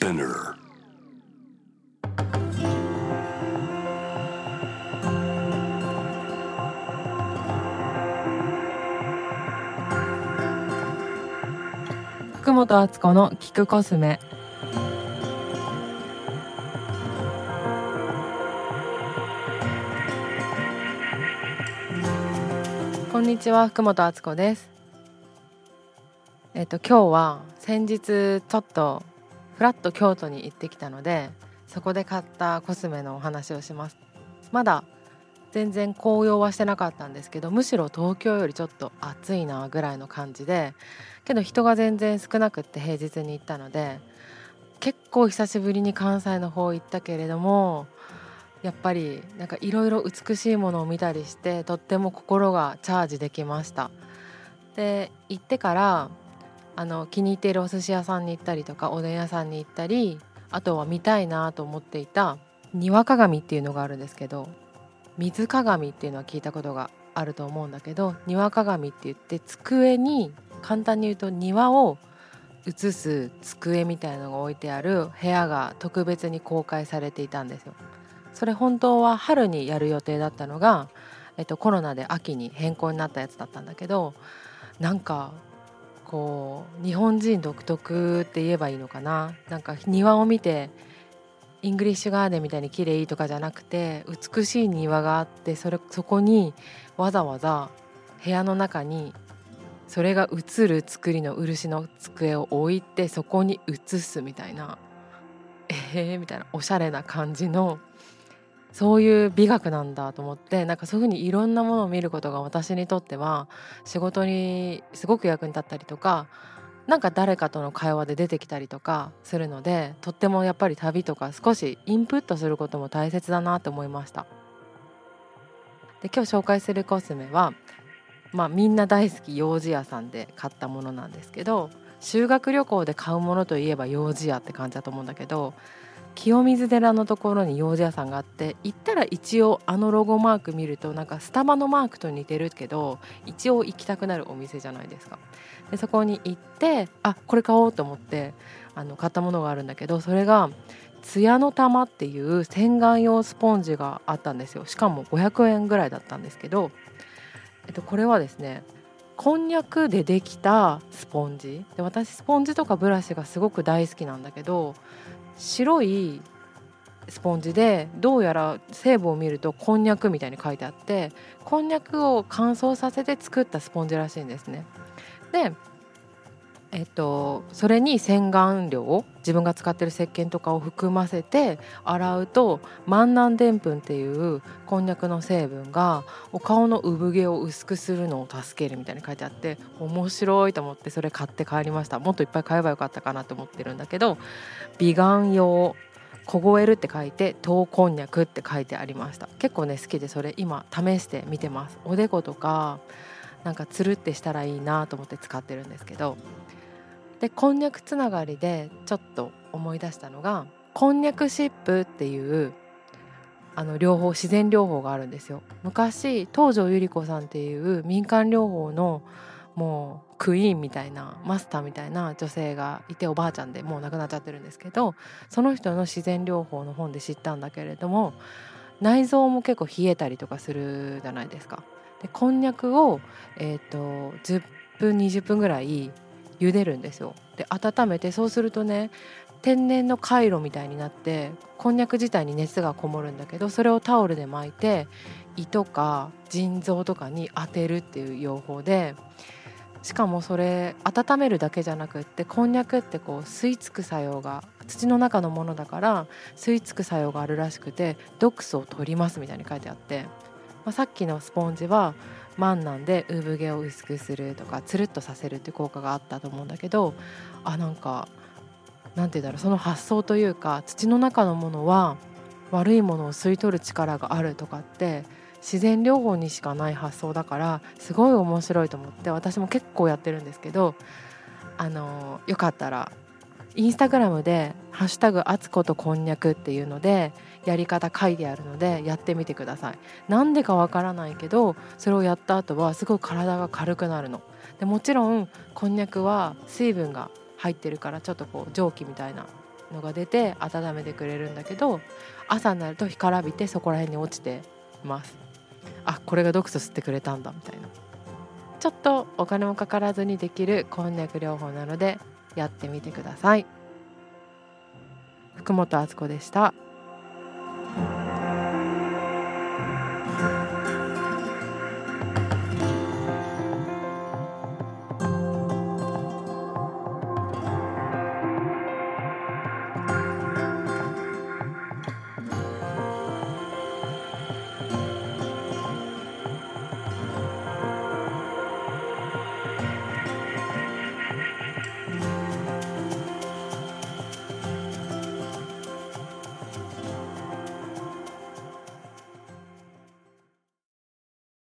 Spinner. 福本敦子の聞くコスメこんにちは福本敦子ですえっと今日は先日ちょっとフラッと京都に行ってきたのでそこで買ったコスメのお話をします。まだ全然紅葉はしてなかったんですけどむしろ東京よりちょっと暑いなぐらいの感じでけど人が全然少なくって平日に行ったので結構久しぶりに関西の方行ったけれどもやっぱりなんかいろいろ美しいものを見たりしてとっても心がチャージできました。で行ってからあの気に入っているお寿司屋さんに行ったりとかおでん屋さんに行ったりあとは見たいなと思っていた庭鏡っていうのがあるんですけど水鏡っていうのは聞いたことがあると思うんだけど庭鏡って言って机に簡単に言うと庭を映す机みたいのが置いてある部屋が特別に公開されていたんですよ。それ本当は春にやる予定だったのが、えっと、コロナで秋に変更になったやつだったんだけどなんかこう日本人独特って言えばいいのかな。なんか庭を見てイングリッシュガーデンみたいに綺麗とかじゃなくて美しい庭があってそれそこにわざわざ部屋の中にそれが映る作りの漆の机を置いてそこに映すみたいなえー、みたいなおしゃれな感じのそういう美学なんだと思ってなんかそういうふうにいろんなものを見ることが私にとっては仕事にすごく役に立ったりとかなんか誰かとの会話で出てきたりとかするのでとってもやっぱり旅とか少しインプットすることも大切だなと思いました。で今日紹介するコスメはまあみんな大好き幼児屋さんで買ったものなんですけど修学旅行で買うものといえば幼児屋って感じだと思うんだけど清水寺のところに幼児屋さんがあって行ったら一応あのロゴマーク見るとなんかスタバのマークと似てるけど一応行きたくなるお店じゃないですか。でそこに行ってあこれ買おうと思ってあの買ったものがあるんだけどそれがツヤの玉っていう洗顔用スポンジがあったんですよ。しかも500円ぐらいだったんですけど、えっと、これはですねこんにゃくでできたスポンジ。で私スポンジとかブラシがすごく大好きなんだけど白いスポンジでどうやら成分を見るとこんにゃくみたいに書いてあってこんにゃくを乾燥させて作ったスポンジらしいんですね。でえっと、それに洗顔料を自分が使ってる石鹸とかを含ませて洗うと万南でんぷんっていうこんにゃくの成分がお顔の産毛を薄くするのを助けるみたいに書いてあって面白いと思ってそれ買って帰りました。もっといっぱい買えばよかったかなと思ってるんだけど美顔用凍えるって書いて糖こんにゃくって書いてありました。結構ね好きでそれ今試して見てます。おでことかなんかつるってしたらいいなと思って使ってるんですけどでこんにゃくつながりでちょっと思い出したのがこんにゃくシップっていうあの療法自然療法があるんですよ昔東條百合子さんっていう民間療法のもうクイーンみたいなマスターみたいな女性がいておばあちゃんでもう亡くなっちゃってるんですけどその人の自然療法の本で知ったんだけれども内臓も結構冷えたりとかするじゃないですか。でこんにゃくを、えーと、10分20分ぐらい茹でるんですよ。で温めてそうするとね天然のカイロみたいになってこんにゃく自体に熱がこもるんだけどそれをタオルで巻いて胃とか腎臓とかに当てるっていう用法でしかもそれ温めるだけじゃなくってこんにゃくってこう吸い付く作用が土の中のものだから吸い付く作用があるらしくて毒素を取りますみたいに書いてあって、まあ、さっきのスポンジは万なんで産毛を薄くするとかつるっとさせるっていう効果があったと思うんだけどあなんかなんて言うんだろうその発想というか土の中のものは悪いものを吸い取る力があるとかって自然療法にしかない発想だからすごい面白いと思って私も結構やってるんですけどあのよかったらインスタグラムで「ハッシュタグあつことこんにゃく」っていうのでやり方書いてあるのでやってみてください。なんでかわからないけどそれをやった後はすごい体が軽くなるの。でもちろんこんにゃくは水分が入ってるからちょっとこう蒸気みたいなのが出て温めてくれるんだけど朝になると干からびてそこら辺に落ちてます。あこれが毒素吸ってくれたんだみたいな。ちょっとお金もかからずにできるこんにゃく療法なのでやってみてください。福本敦子でした。